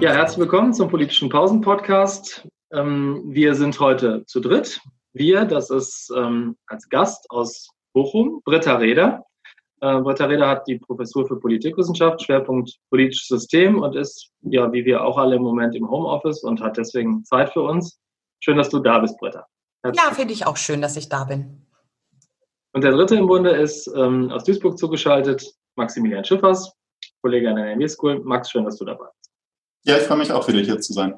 Ja, herzlich willkommen zum politischen Pausen-Podcast. Ähm, wir sind heute zu dritt. Wir, das ist ähm, als Gast aus Bochum, Britta Reder. Äh, Britta Reder hat die Professur für Politikwissenschaft, Schwerpunkt politisches System und ist, ja, wie wir auch alle im Moment im Homeoffice und hat deswegen Zeit für uns. Schön, dass du da bist, Britta. Herzlich ja, finde ich auch schön, dass ich da bin. Und der dritte im Bunde ist ähm, aus Duisburg zugeschaltet, Maximilian Schiffers, Kollege an der NME School. Max, schön, dass du dabei bist. Ja, ich freue mich auch wieder hier zu sein.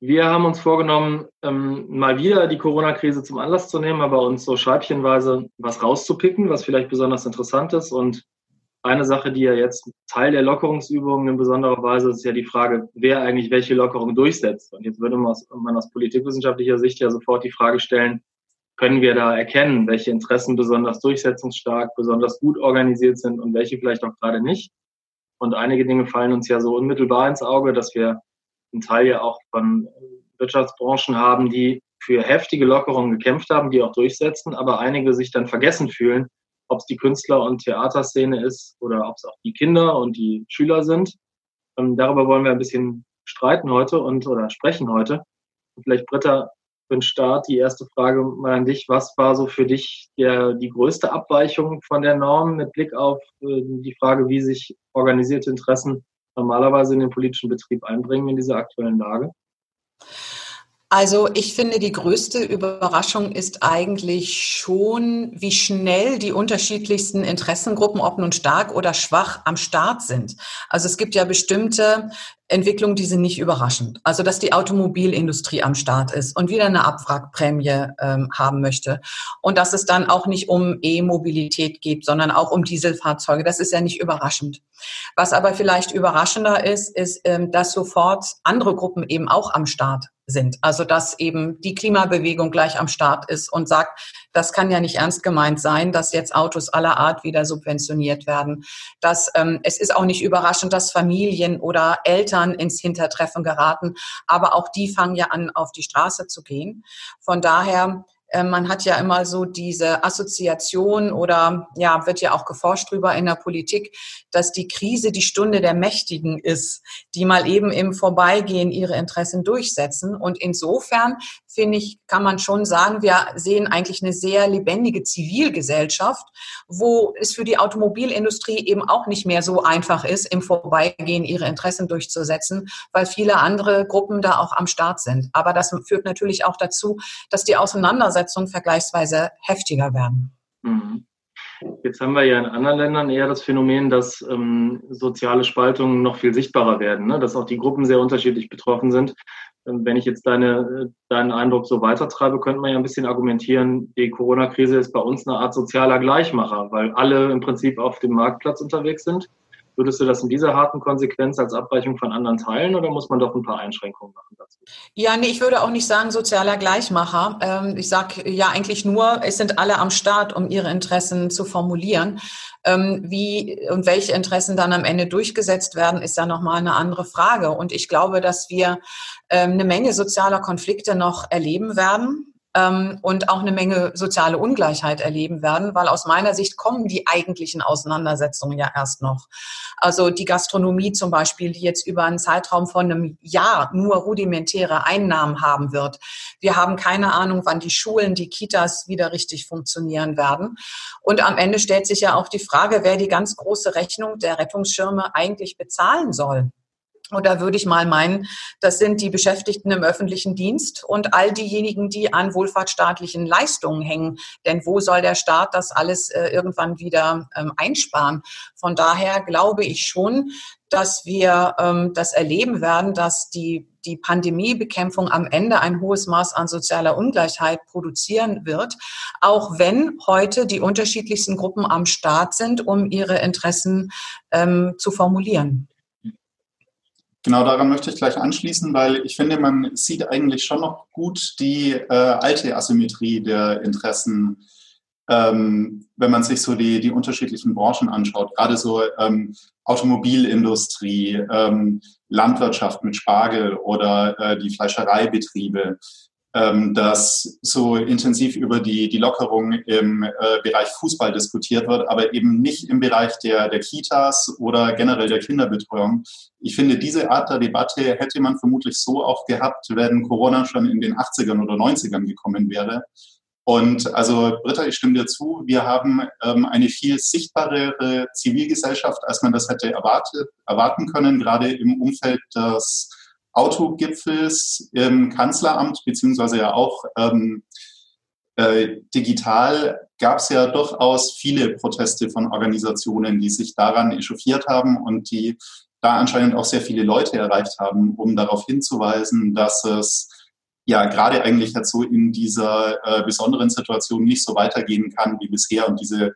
Wir haben uns vorgenommen, ähm, mal wieder die Corona-Krise zum Anlass zu nehmen, aber uns so scheibchenweise was rauszupicken, was vielleicht besonders interessant ist. Und eine Sache, die ja jetzt Teil der Lockerungsübungen in besonderer Weise ist, ist ja die Frage, wer eigentlich welche Lockerung durchsetzt. Und jetzt würde man aus, man aus politikwissenschaftlicher Sicht ja sofort die Frage stellen, können wir da erkennen, welche Interessen besonders durchsetzungsstark, besonders gut organisiert sind und welche vielleicht auch gerade nicht. Und einige Dinge fallen uns ja so unmittelbar ins Auge, dass wir einen Teil ja auch von Wirtschaftsbranchen haben, die für heftige Lockerungen gekämpft haben, die auch durchsetzen, aber einige sich dann vergessen fühlen, ob es die Künstler- und Theaterszene ist oder ob es auch die Kinder und die Schüler sind. Ähm, darüber wollen wir ein bisschen streiten heute und oder sprechen heute. Und vielleicht Britta, für den Start die erste Frage mal an dich. Was war so für dich der, die größte Abweichung von der Norm mit Blick auf äh, die Frage, wie sich organisierte Interessen normalerweise in den politischen Betrieb einbringen in dieser aktuellen Lage? Also ich finde, die größte Überraschung ist eigentlich schon, wie schnell die unterschiedlichsten Interessengruppen, ob nun stark oder schwach, am Start sind. Also es gibt ja bestimmte Entwicklungen, die sind nicht überraschend. Also dass die Automobilindustrie am Start ist und wieder eine Abwrackprämie ähm, haben möchte. Und dass es dann auch nicht um E-Mobilität geht, sondern auch um Dieselfahrzeuge. Das ist ja nicht überraschend. Was aber vielleicht überraschender ist, ist, ähm, dass sofort andere Gruppen eben auch am Start sind. Also dass eben die Klimabewegung gleich am Start ist und sagt, das kann ja nicht ernst gemeint sein, dass jetzt Autos aller Art wieder subventioniert werden. Dass, ähm, es ist auch nicht überraschend, dass Familien oder Eltern ins Hintertreffen geraten, aber auch die fangen ja an, auf die Straße zu gehen. Von daher man hat ja immer so diese Assoziation oder ja, wird ja auch geforscht drüber in der Politik, dass die Krise die Stunde der Mächtigen ist, die mal eben im Vorbeigehen ihre Interessen durchsetzen. Und insofern finde ich, kann man schon sagen, wir sehen eigentlich eine sehr lebendige Zivilgesellschaft, wo es für die Automobilindustrie eben auch nicht mehr so einfach ist, im Vorbeigehen ihre Interessen durchzusetzen, weil viele andere Gruppen da auch am Start sind. Aber das führt natürlich auch dazu, dass die Auseinandersetzungen vergleichsweise heftiger werden. Mhm. Jetzt haben wir ja in anderen Ländern eher das Phänomen, dass ähm, soziale Spaltungen noch viel sichtbarer werden, ne? dass auch die Gruppen sehr unterschiedlich betroffen sind. Ähm, wenn ich jetzt deine, deinen Eindruck so weitertreibe, könnte man ja ein bisschen argumentieren, die Corona-Krise ist bei uns eine Art sozialer Gleichmacher, weil alle im Prinzip auf dem Marktplatz unterwegs sind Würdest du das in dieser harten Konsequenz als Abweichung von anderen teilen oder muss man doch ein paar Einschränkungen machen dazu? Ja, nee, ich würde auch nicht sagen sozialer Gleichmacher. Ähm, ich sage ja eigentlich nur, es sind alle am Start, um ihre Interessen zu formulieren. Ähm, wie und welche Interessen dann am Ende durchgesetzt werden, ist ja nochmal eine andere Frage. Und ich glaube, dass wir ähm, eine Menge sozialer Konflikte noch erleben werden ähm, und auch eine Menge soziale Ungleichheit erleben werden, weil aus meiner Sicht kommen die eigentlichen Auseinandersetzungen ja erst noch. Also die Gastronomie zum Beispiel, die jetzt über einen Zeitraum von einem Jahr nur rudimentäre Einnahmen haben wird. Wir haben keine Ahnung, wann die Schulen, die Kitas wieder richtig funktionieren werden. Und am Ende stellt sich ja auch die Frage, wer die ganz große Rechnung der Rettungsschirme eigentlich bezahlen soll. Und da würde ich mal meinen, das sind die Beschäftigten im öffentlichen Dienst und all diejenigen, die an wohlfahrtsstaatlichen Leistungen hängen. Denn wo soll der Staat das alles äh, irgendwann wieder ähm, einsparen? Von daher glaube ich schon, dass wir ähm, das erleben werden, dass die, die Pandemiebekämpfung am Ende ein hohes Maß an sozialer Ungleichheit produzieren wird, auch wenn heute die unterschiedlichsten Gruppen am Start sind, um ihre Interessen ähm, zu formulieren. Genau daran möchte ich gleich anschließen, weil ich finde, man sieht eigentlich schon noch gut die äh, alte Asymmetrie der Interessen, ähm, wenn man sich so die, die unterschiedlichen Branchen anschaut. Gerade so ähm, Automobilindustrie, ähm, Landwirtschaft mit Spargel oder äh, die Fleischereibetriebe. Ähm, dass so intensiv über die, die Lockerung im äh, Bereich Fußball diskutiert wird, aber eben nicht im Bereich der, der Kitas oder generell der Kinderbetreuung. Ich finde, diese Art der Debatte hätte man vermutlich so auch gehabt, wenn Corona schon in den 80ern oder 90ern gekommen wäre. Und also Britta, ich stimme dir zu, wir haben ähm, eine viel sichtbarere Zivilgesellschaft, als man das hätte erwartet, erwarten können, gerade im Umfeld des Autogipfels im Kanzleramt, beziehungsweise ja auch ähm, äh, digital gab es ja durchaus viele Proteste von Organisationen, die sich daran echauffiert haben und die da anscheinend auch sehr viele Leute erreicht haben, um darauf hinzuweisen, dass es ja gerade eigentlich jetzt so in dieser äh, besonderen Situation nicht so weitergehen kann wie bisher und diese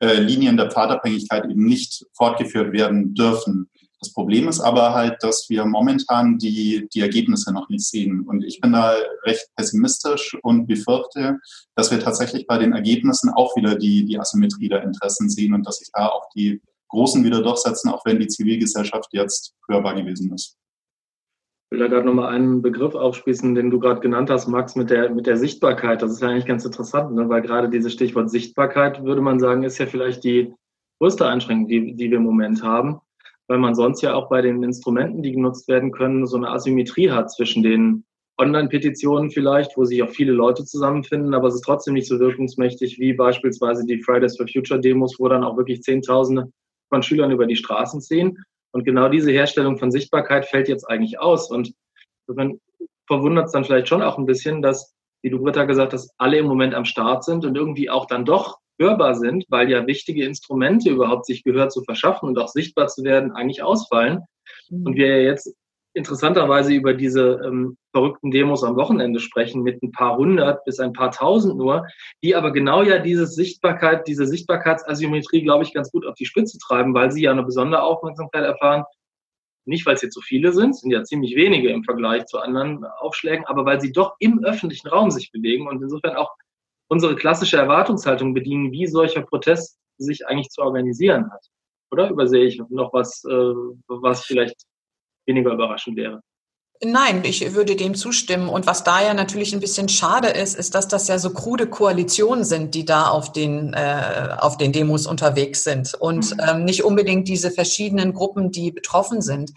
äh, Linien der Pfadabhängigkeit eben nicht fortgeführt werden dürfen. Das Problem ist aber halt, dass wir momentan die, die Ergebnisse noch nicht sehen. Und ich bin da recht pessimistisch und befürchte, dass wir tatsächlich bei den Ergebnissen auch wieder die, die Asymmetrie der Interessen sehen und dass sich da auch die Großen wieder durchsetzen, auch wenn die Zivilgesellschaft jetzt hörbar gewesen ist. Ich will da gerade nochmal einen Begriff aufspießen, den du gerade genannt hast, Max, mit der, mit der Sichtbarkeit. Das ist ja eigentlich ganz interessant, ne? weil gerade dieses Stichwort Sichtbarkeit, würde man sagen, ist ja vielleicht die größte Einschränkung, die, die wir im Moment haben weil man sonst ja auch bei den Instrumenten, die genutzt werden können, so eine Asymmetrie hat zwischen den Online-Petitionen vielleicht, wo sich auch viele Leute zusammenfinden, aber es ist trotzdem nicht so wirkungsmächtig wie beispielsweise die Fridays for Future Demos, wo dann auch wirklich Zehntausende von Schülern über die Straßen ziehen. Und genau diese Herstellung von Sichtbarkeit fällt jetzt eigentlich aus. Und man verwundert es dann vielleicht schon auch ein bisschen, dass, wie du Britta gesagt hast, alle im Moment am Start sind und irgendwie auch dann doch hörbar sind, weil ja wichtige Instrumente überhaupt sich Gehör zu verschaffen und auch sichtbar zu werden eigentlich ausfallen. Mhm. Und wir ja jetzt interessanterweise über diese ähm, verrückten Demos am Wochenende sprechen mit ein paar hundert bis ein paar tausend nur, die aber genau ja diese Sichtbarkeit, diese Sichtbarkeitsasymmetrie, glaube ich, ganz gut auf die Spitze treiben, weil sie ja eine besondere Aufmerksamkeit erfahren. Nicht, weil es jetzt so viele sind, sind ja ziemlich wenige im Vergleich zu anderen Aufschlägen, aber weil sie doch im öffentlichen Raum sich bewegen und insofern auch unsere klassische Erwartungshaltung bedienen, wie solcher Protest sich eigentlich zu organisieren hat. Oder übersehe ich noch was, äh, was vielleicht weniger überraschend wäre? Nein, ich würde dem zustimmen. Und was da ja natürlich ein bisschen schade ist, ist, dass das ja so krude Koalitionen sind, die da auf den, äh, auf den Demos unterwegs sind und mhm. ähm, nicht unbedingt diese verschiedenen Gruppen, die betroffen sind.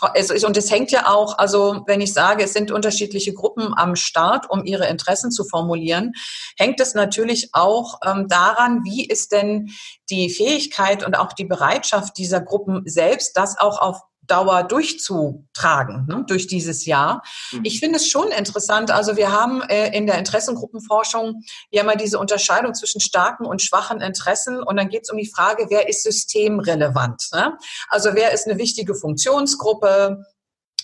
Und es hängt ja auch, also wenn ich sage, es sind unterschiedliche Gruppen am Start, um ihre Interessen zu formulieren, hängt es natürlich auch ähm, daran, wie ist denn die Fähigkeit und auch die Bereitschaft dieser Gruppen selbst, das auch auf Dauer durchzutragen ne, durch dieses Jahr. Mhm. Ich finde es schon interessant. Also wir haben äh, in der Interessengruppenforschung ja mal diese Unterscheidung zwischen starken und schwachen Interessen und dann geht es um die Frage, wer ist systemrelevant. Ne? Also wer ist eine wichtige Funktionsgruppe?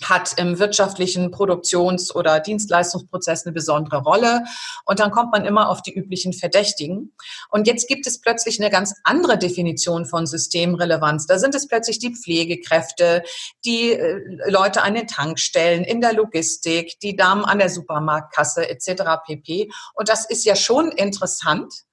Hat im wirtschaftlichen Produktions- oder Dienstleistungsprozess eine besondere Rolle. Und dann kommt man immer auf die üblichen Verdächtigen. Und jetzt gibt es plötzlich eine ganz andere Definition von Systemrelevanz. Da sind es plötzlich die Pflegekräfte, die äh, Leute an den Tankstellen, in der Logistik, die Damen an der Supermarktkasse etc. pp. Und das ist ja schon interessant.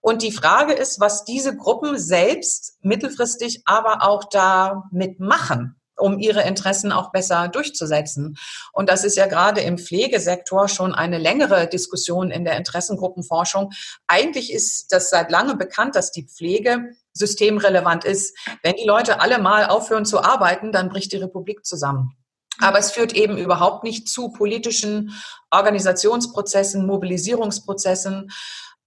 Und die Frage ist, was diese Gruppen selbst mittelfristig aber auch damit machen um ihre Interessen auch besser durchzusetzen. Und das ist ja gerade im Pflegesektor schon eine längere Diskussion in der Interessengruppenforschung. Eigentlich ist das seit langem bekannt, dass die Pflege systemrelevant ist. Wenn die Leute alle mal aufhören zu arbeiten, dann bricht die Republik zusammen. Aber es führt eben überhaupt nicht zu politischen Organisationsprozessen, Mobilisierungsprozessen,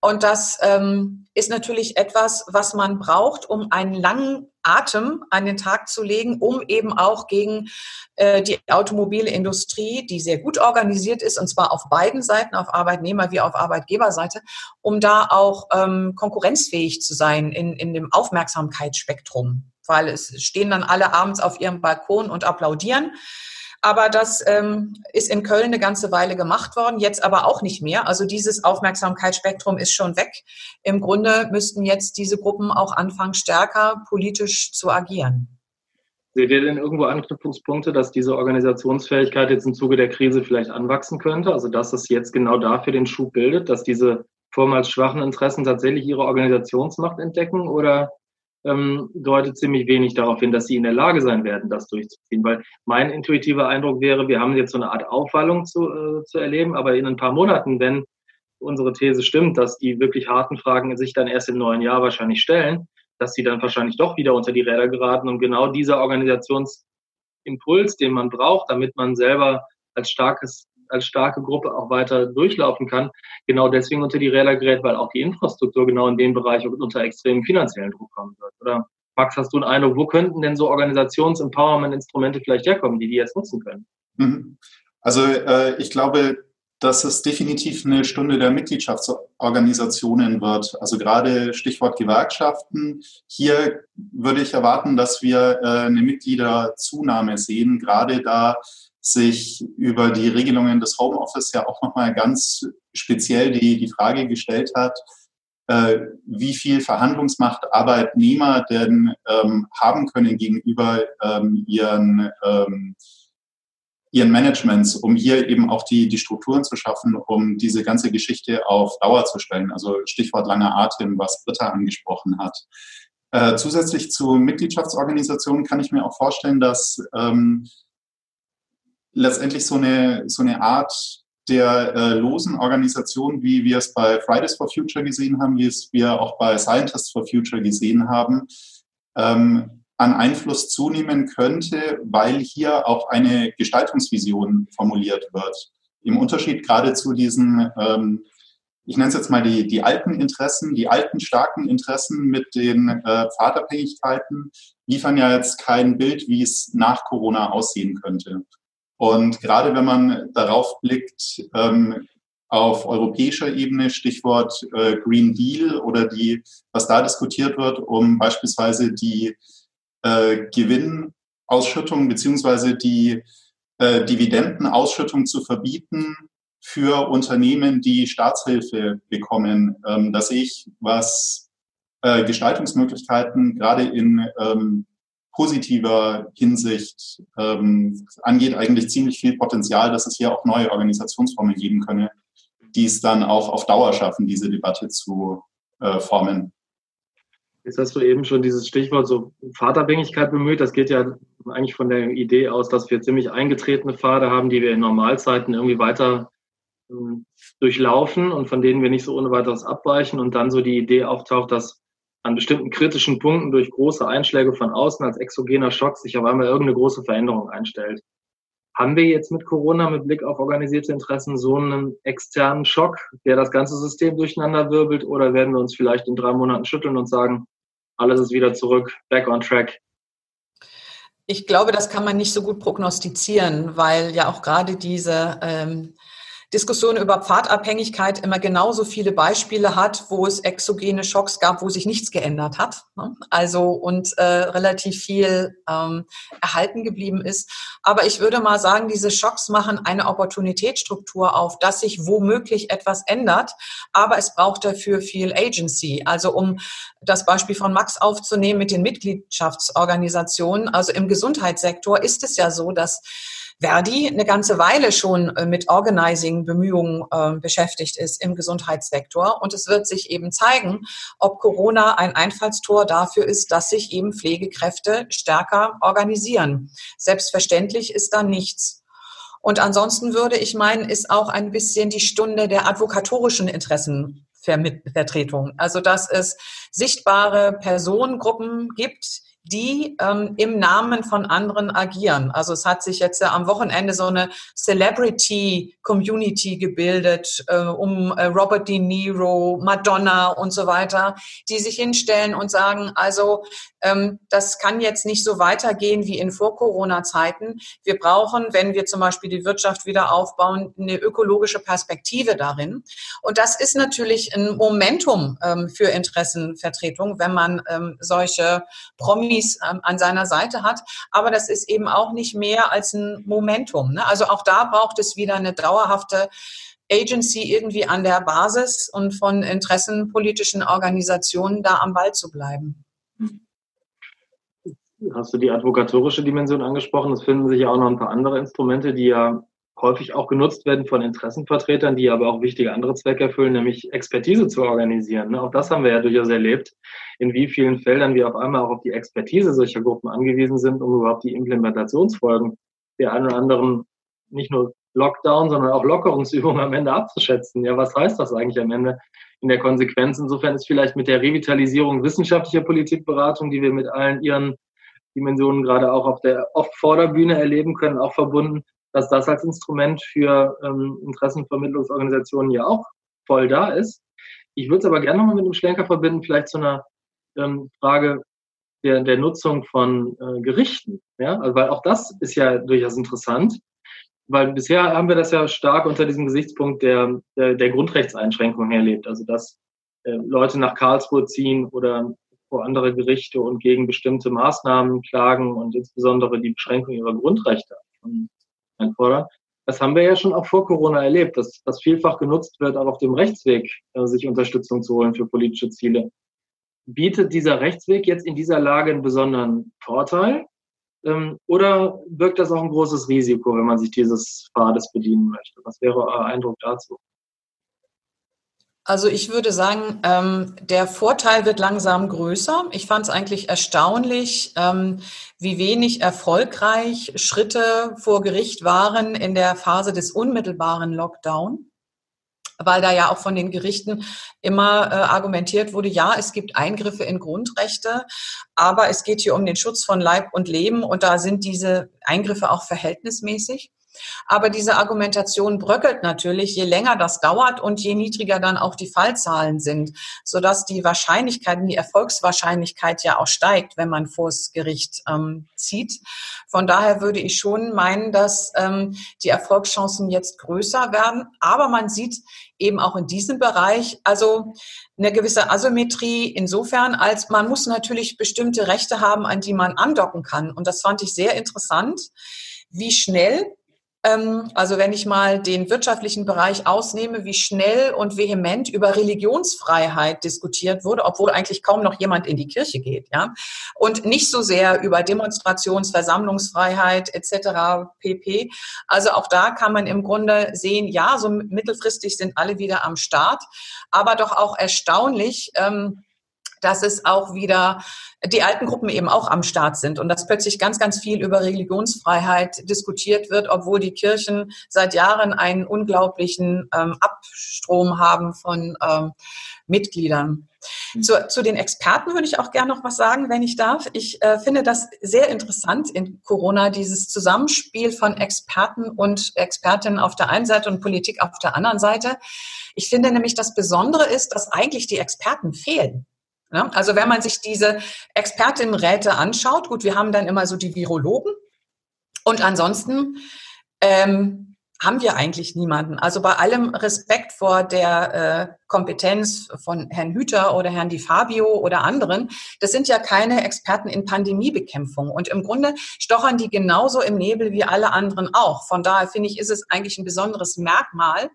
und das ähm, ist natürlich etwas, was man braucht, um einen langen Atem an den Tag zu legen, um eben auch gegen äh, die Automobilindustrie, die sehr gut organisiert ist, und zwar auf beiden Seiten, auf Arbeitnehmer- wie auf Arbeitgeberseite, um da auch ähm, konkurrenzfähig zu sein in, in dem Aufmerksamkeitsspektrum. Weil es stehen dann alle abends auf ihrem Balkon und applaudieren. Aber das ähm, ist in Köln eine ganze Weile gemacht worden, jetzt aber auch nicht mehr. Also dieses Aufmerksamkeitsspektrum ist schon weg. Im Grunde müssten jetzt diese Gruppen auch anfangen, stärker politisch zu agieren. Seht ihr denn irgendwo Anknüpfungspunkte, dass diese Organisationsfähigkeit jetzt im Zuge der Krise vielleicht anwachsen könnte? Also dass es jetzt genau dafür den Schub bildet, dass diese vormals schwachen Interessen tatsächlich ihre Organisationsmacht entdecken? Oder ähm, deutet ziemlich wenig darauf hin, dass sie in der Lage sein werden, das durchzuziehen. Weil mein intuitiver Eindruck wäre, wir haben jetzt so eine Art Aufwallung zu, äh, zu erleben, aber in ein paar Monaten, wenn unsere These stimmt, dass die wirklich harten Fragen sich dann erst im neuen Jahr wahrscheinlich stellen, dass sie dann wahrscheinlich doch wieder unter die Räder geraten und genau dieser Organisationsimpuls, den man braucht, damit man selber als starkes als starke Gruppe auch weiter durchlaufen kann, genau deswegen unter die Räder gerät, weil auch die Infrastruktur genau in dem Bereich unter extremen finanziellen Druck kommen wird. Oder Max, hast du einen Eindruck, wo könnten denn so Organisations-Empowerment-Instrumente vielleicht herkommen, die die jetzt nutzen können? Mhm. Also äh, ich glaube, dass es definitiv eine Stunde der Mitgliedschaftsorganisationen wird. Also gerade Stichwort Gewerkschaften. Hier würde ich erwarten, dass wir äh, eine Mitgliederzunahme sehen, gerade da sich über die Regelungen des Homeoffice ja auch nochmal ganz speziell die, die Frage gestellt hat, äh, wie viel Verhandlungsmacht Arbeitnehmer denn ähm, haben können gegenüber ähm, ihren ähm, ihren Managements, um hier eben auch die, die Strukturen zu schaffen, um diese ganze Geschichte auf Dauer zu stellen. Also Stichwort langer Atem, was Britta angesprochen hat. Äh, zusätzlich zu Mitgliedschaftsorganisationen kann ich mir auch vorstellen, dass ähm, letztendlich so eine, so eine Art der äh, losen Organisation, wie wir es bei Fridays for Future gesehen haben, wie es wir auch bei Scientists for Future gesehen haben, ähm, an Einfluss zunehmen könnte, weil hier auch eine Gestaltungsvision formuliert wird. Im Unterschied gerade zu diesen, ähm, ich nenne es jetzt mal die, die alten Interessen, die alten starken Interessen mit den äh, Pfadabhängigkeiten, liefern ja jetzt kein Bild, wie es nach Corona aussehen könnte. Und gerade wenn man darauf blickt, ähm, auf europäischer Ebene, Stichwort äh, Green Deal oder die, was da diskutiert wird, um beispielsweise die äh, Gewinnausschüttung beziehungsweise die äh, Dividendenausschüttung zu verbieten für Unternehmen, die Staatshilfe bekommen. Ähm, da sehe ich, was äh, Gestaltungsmöglichkeiten gerade in ähm, positiver Hinsicht ähm, angeht, eigentlich ziemlich viel Potenzial, dass es hier auch neue Organisationsformen geben könne, die es dann auch auf Dauer schaffen, diese Debatte zu äh, formen. Jetzt hast du eben schon dieses Stichwort so Pfadabhängigkeit bemüht. Das geht ja eigentlich von der Idee aus, dass wir ziemlich eingetretene Pfade haben, die wir in Normalzeiten irgendwie weiter ähm, durchlaufen und von denen wir nicht so ohne weiteres abweichen und dann so die Idee auftaucht, dass an bestimmten kritischen Punkten durch große Einschläge von außen als exogener Schock sich auf einmal irgendeine große Veränderung einstellt. Haben wir jetzt mit Corona mit Blick auf organisierte Interessen so einen externen Schock, der das ganze System durcheinander wirbelt, oder werden wir uns vielleicht in drei Monaten schütteln und sagen, alles ist wieder zurück, back on track? Ich glaube, das kann man nicht so gut prognostizieren, weil ja auch gerade diese ähm, Diskussion über Pfadabhängigkeit immer genauso viele Beispiele hat, wo es exogene Schocks gab, wo sich nichts geändert hat. Ne? Also und äh, relativ viel ähm, erhalten geblieben ist. Aber ich würde mal sagen, diese Schocks machen eine Opportunitätsstruktur auf, dass sich womöglich etwas ändert. Aber es braucht dafür viel Agency. Also um das Beispiel von Max aufzunehmen mit den Mitgliedschaftsorganisationen. Also im Gesundheitssektor ist es ja so, dass Verdi eine ganze Weile schon äh, mit Organizing-Bemühungen äh, beschäftigt ist im Gesundheitssektor. Und es wird sich eben zeigen, ob Corona ein Einfallstor dafür ist, dass sich eben Pflegekräfte stärker organisieren. Selbstverständlich ist da nichts. Und ansonsten würde ich meinen, ist auch ein bisschen die Stunde der advokatorischen Interessenvertretung. Also, dass es sichtbare Personengruppen gibt, die ähm, im Namen von anderen agieren. Also es hat sich jetzt ja am Wochenende so eine Celebrity Community gebildet äh, um äh, Robert De Niro, Madonna und so weiter, die sich hinstellen und sagen, also ähm, das kann jetzt nicht so weitergehen wie in Vor-Corona-Zeiten. Wir brauchen, wenn wir zum Beispiel die Wirtschaft wieder aufbauen, eine ökologische Perspektive darin. Und das ist natürlich ein Momentum ähm, für Interessenvertretung, wenn man ähm, solche Promis ähm, an seiner Seite hat. Aber das ist eben auch nicht mehr als ein Momentum. Ne? Also auch da braucht es wieder eine dauerhafte Agency irgendwie an der Basis und von interessenpolitischen Organisationen da am Ball zu bleiben. Hast du die advokatorische Dimension angesprochen? Es finden sich ja auch noch ein paar andere Instrumente, die ja häufig auch genutzt werden von Interessenvertretern, die aber auch wichtige andere Zwecke erfüllen, nämlich Expertise zu organisieren. Ne? Auch das haben wir ja durchaus erlebt, in wie vielen Feldern wir auf einmal auch auf die Expertise solcher Gruppen angewiesen sind, um überhaupt die Implementationsfolgen der einen oder anderen nicht nur Lockdown, sondern auch Lockerungsübungen am Ende abzuschätzen. Ja, was heißt das eigentlich am Ende in der Konsequenz? Insofern ist vielleicht mit der Revitalisierung wissenschaftlicher Politikberatung, die wir mit allen ihren Dimensionen gerade auch auf der oft Vorderbühne erleben können, auch verbunden, dass das als Instrument für ähm, Interessenvermittlungsorganisationen ja auch voll da ist. Ich würde es aber gerne nochmal mit dem Schlenker verbinden, vielleicht zu einer ähm, Frage der, der Nutzung von äh, Gerichten. Ja? Also, weil auch das ist ja durchaus interessant, weil bisher haben wir das ja stark unter diesem Gesichtspunkt der, der, der Grundrechtseinschränkung erlebt. Also dass äh, Leute nach Karlsruhe ziehen oder vor andere Gerichte und gegen bestimmte Maßnahmen klagen und insbesondere die Beschränkung ihrer Grundrechte einfordern. Das haben wir ja schon auch vor Corona erlebt, dass das vielfach genutzt wird, auch auf dem Rechtsweg äh, sich Unterstützung zu holen für politische Ziele. Bietet dieser Rechtsweg jetzt in dieser Lage einen besonderen Vorteil? Ähm, oder birgt das auch ein großes Risiko, wenn man sich dieses Pfades bedienen möchte? Was wäre euer Eindruck dazu? Also ich würde sagen, ähm, der Vorteil wird langsam größer. Ich fand es eigentlich erstaunlich, ähm, wie wenig erfolgreich Schritte vor Gericht waren in der Phase des unmittelbaren Lockdown weil da ja auch von den Gerichten immer äh, argumentiert wurde, ja, es gibt Eingriffe in Grundrechte, aber es geht hier um den Schutz von Leib und Leben und da sind diese Eingriffe auch verhältnismäßig. Aber diese Argumentation bröckelt natürlich, je länger das dauert und je niedriger dann auch die Fallzahlen sind, sodass die Wahrscheinlichkeit, die Erfolgswahrscheinlichkeit ja auch steigt, wenn man vors Gericht ähm, zieht. Von daher würde ich schon meinen, dass ähm, die Erfolgschancen jetzt größer werden. Aber man sieht eben auch in diesem Bereich, also eine gewisse Asymmetrie insofern, als man muss natürlich bestimmte Rechte haben, an die man andocken kann. Und das fand ich sehr interessant, wie schnell also wenn ich mal den wirtschaftlichen Bereich ausnehme, wie schnell und vehement über Religionsfreiheit diskutiert wurde, obwohl eigentlich kaum noch jemand in die Kirche geht, ja, und nicht so sehr über Demonstrations-, Versammlungsfreiheit etc. pp. Also auch da kann man im Grunde sehen, ja, so mittelfristig sind alle wieder am Start, aber doch auch erstaunlich. Ähm, dass es auch wieder die alten Gruppen eben auch am Start sind und dass plötzlich ganz, ganz viel über Religionsfreiheit diskutiert wird, obwohl die Kirchen seit Jahren einen unglaublichen ähm, Abstrom haben von ähm, Mitgliedern. Mhm. Zu, zu, den Experten würde ich auch gerne noch was sagen, wenn ich darf. Ich äh, finde das sehr interessant in Corona, dieses Zusammenspiel von Experten und Expertinnen auf der einen Seite und Politik auf der anderen Seite. Ich finde nämlich, das Besondere ist, dass eigentlich die Experten fehlen. Ja, also wenn man sich diese Expertinnenräte anschaut, gut, wir haben dann immer so die Virologen und ansonsten ähm, haben wir eigentlich niemanden. Also bei allem Respekt vor der äh, Kompetenz von Herrn Hüter oder Herrn Di Fabio oder anderen, das sind ja keine Experten in Pandemiebekämpfung. Und im Grunde stochern die genauso im Nebel wie alle anderen auch. Von daher finde ich, ist es eigentlich ein besonderes Merkmal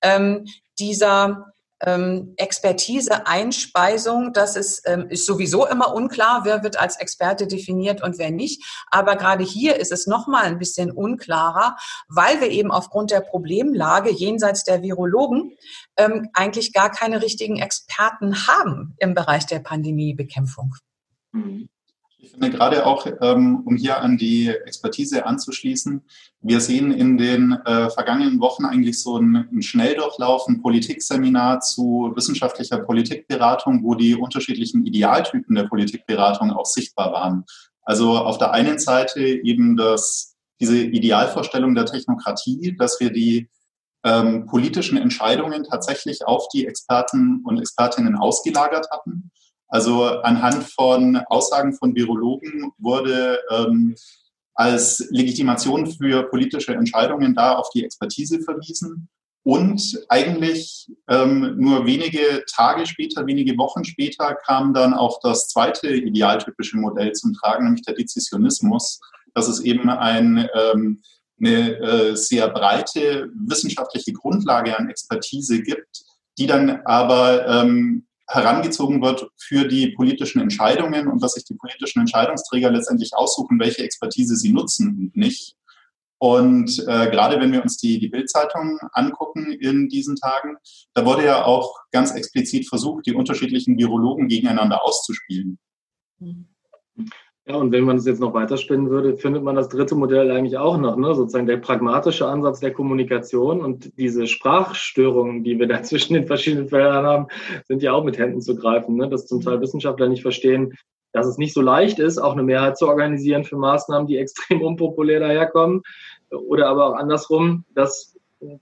ähm, dieser ähm, Expertise, Einspeisung, das ist, ähm, ist sowieso immer unklar, wer wird als Experte definiert und wer nicht. Aber gerade hier ist es nochmal ein bisschen unklarer, weil wir eben aufgrund der Problemlage jenseits der Virologen ähm, eigentlich gar keine richtigen Experten haben im Bereich der Pandemiebekämpfung. Mhm. Ich finde gerade auch, ähm, um hier an die Expertise anzuschließen, wir sehen in den äh, vergangenen Wochen eigentlich so einen Schnelldurchlauf, ein Politikseminar zu wissenschaftlicher Politikberatung, wo die unterschiedlichen Idealtypen der Politikberatung auch sichtbar waren. Also auf der einen Seite eben das, diese Idealvorstellung der Technokratie, dass wir die ähm, politischen Entscheidungen tatsächlich auf die Experten und Expertinnen ausgelagert hatten. Also anhand von Aussagen von Virologen wurde ähm, als Legitimation für politische Entscheidungen da auf die Expertise verwiesen. Und eigentlich ähm, nur wenige Tage später, wenige Wochen später kam dann auch das zweite idealtypische Modell zum Tragen, nämlich der Dezisionismus, dass es eben ein, ähm, eine äh, sehr breite wissenschaftliche Grundlage an Expertise gibt, die dann aber ähm, herangezogen wird für die politischen Entscheidungen und dass sich die politischen Entscheidungsträger letztendlich aussuchen, welche Expertise sie nutzen und nicht. Und äh, gerade wenn wir uns die, die Bildzeitung angucken in diesen Tagen, da wurde ja auch ganz explizit versucht, die unterschiedlichen Virologen gegeneinander auszuspielen. Ja, und wenn man es jetzt noch weiterspinnen würde, findet man das dritte Modell eigentlich auch noch, ne? sozusagen der pragmatische Ansatz der Kommunikation und diese Sprachstörungen, die wir da zwischen den verschiedenen Feldern haben, sind ja auch mit Händen zu greifen, ne? dass zum Teil Wissenschaftler nicht verstehen, dass es nicht so leicht ist, auch eine Mehrheit zu organisieren für Maßnahmen, die extrem unpopulär daherkommen. Oder aber auch andersrum, dass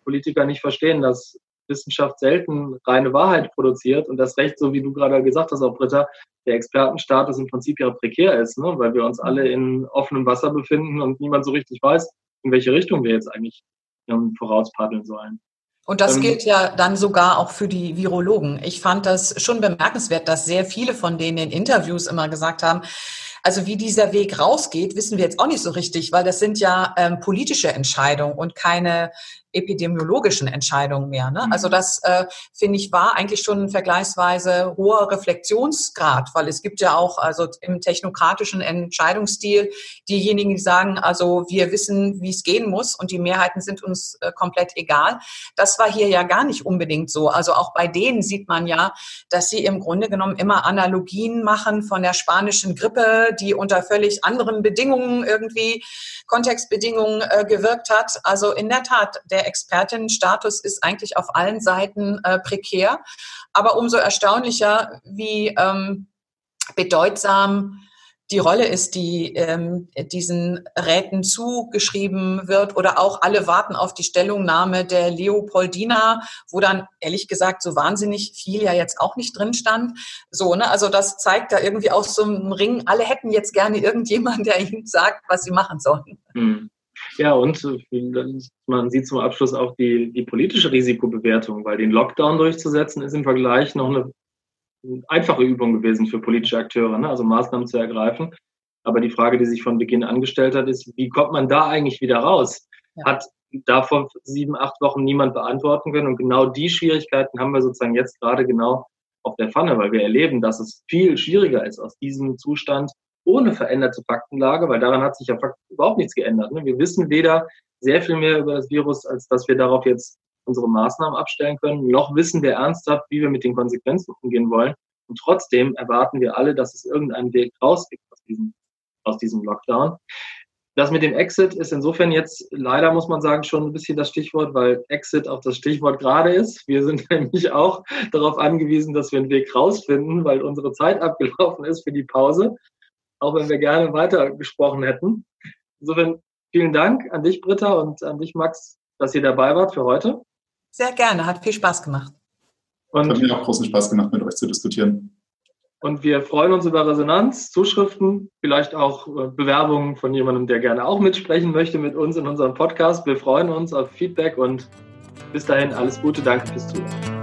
Politiker nicht verstehen, dass Wissenschaft selten reine Wahrheit produziert und das Recht, so wie du gerade gesagt hast, auch Britta, der Expertenstatus im Prinzip ja prekär ist, ne? weil wir uns alle in offenem Wasser befinden und niemand so richtig weiß, in welche Richtung wir jetzt eigentlich ähm, vorauspaddeln sollen. Und das ähm, gilt ja dann sogar auch für die Virologen. Ich fand das schon bemerkenswert, dass sehr viele von denen in Interviews immer gesagt haben, also wie dieser Weg rausgeht, wissen wir jetzt auch nicht so richtig, weil das sind ja ähm, politische Entscheidungen und keine epidemiologischen Entscheidungen mehr. Ne? Also mhm. das, äh, finde ich, war eigentlich schon ein vergleichsweise hoher Reflexionsgrad, weil es gibt ja auch also im technokratischen Entscheidungsstil diejenigen, die sagen, also wir wissen, wie es gehen muss und die Mehrheiten sind uns äh, komplett egal. Das war hier ja gar nicht unbedingt so. Also auch bei denen sieht man ja, dass sie im Grunde genommen immer Analogien machen von der spanischen Grippe, die unter völlig anderen Bedingungen irgendwie, Kontextbedingungen äh, gewirkt hat. Also in der Tat, der Expertinnenstatus ist eigentlich auf allen Seiten äh, prekär. Aber umso erstaunlicher, wie ähm, bedeutsam die Rolle ist, die ähm, diesen Räten zugeschrieben wird oder auch alle warten auf die Stellungnahme der Leopoldina, wo dann ehrlich gesagt so wahnsinnig viel ja jetzt auch nicht drin stand. So, ne? Also das zeigt da irgendwie aus so einem Ring, alle hätten jetzt gerne irgendjemanden, der ihnen sagt, was sie machen sollen. Hm. Ja, und man sieht zum Abschluss auch die, die politische Risikobewertung, weil den Lockdown durchzusetzen ist im Vergleich noch eine einfache Übung gewesen für politische Akteure, ne? also Maßnahmen zu ergreifen. Aber die Frage, die sich von Beginn angestellt hat, ist, wie kommt man da eigentlich wieder raus? Ja. Hat da vor sieben, acht Wochen niemand beantworten können. Und genau die Schwierigkeiten haben wir sozusagen jetzt gerade genau auf der Pfanne, weil wir erleben, dass es viel schwieriger ist, aus diesem Zustand ohne veränderte Faktenlage, weil daran hat sich ja überhaupt nichts geändert. Ne? Wir wissen weder sehr viel mehr über das Virus, als dass wir darauf jetzt unsere Maßnahmen abstellen können, noch wissen wir ernsthaft, wie wir mit den Konsequenzen umgehen wollen. Und trotzdem erwarten wir alle, dass es irgendeinen Weg raus gibt aus diesem, aus diesem Lockdown. Das mit dem Exit ist insofern jetzt leider, muss man sagen, schon ein bisschen das Stichwort, weil Exit auch das Stichwort gerade ist. Wir sind nämlich auch darauf angewiesen, dass wir einen Weg rausfinden, weil unsere Zeit abgelaufen ist für die Pause auch wenn wir gerne weiter gesprochen hätten. Insofern vielen Dank an dich, Britta, und an dich, Max, dass ihr dabei wart für heute. Sehr gerne, hat viel Spaß gemacht. Und hat mir auch großen Spaß gemacht, mit euch zu diskutieren. Und wir freuen uns über Resonanz, Zuschriften, vielleicht auch äh, Bewerbungen von jemandem, der gerne auch mitsprechen möchte mit uns in unserem Podcast. Wir freuen uns auf Feedback und bis dahin alles Gute. Danke fürs Zuhören.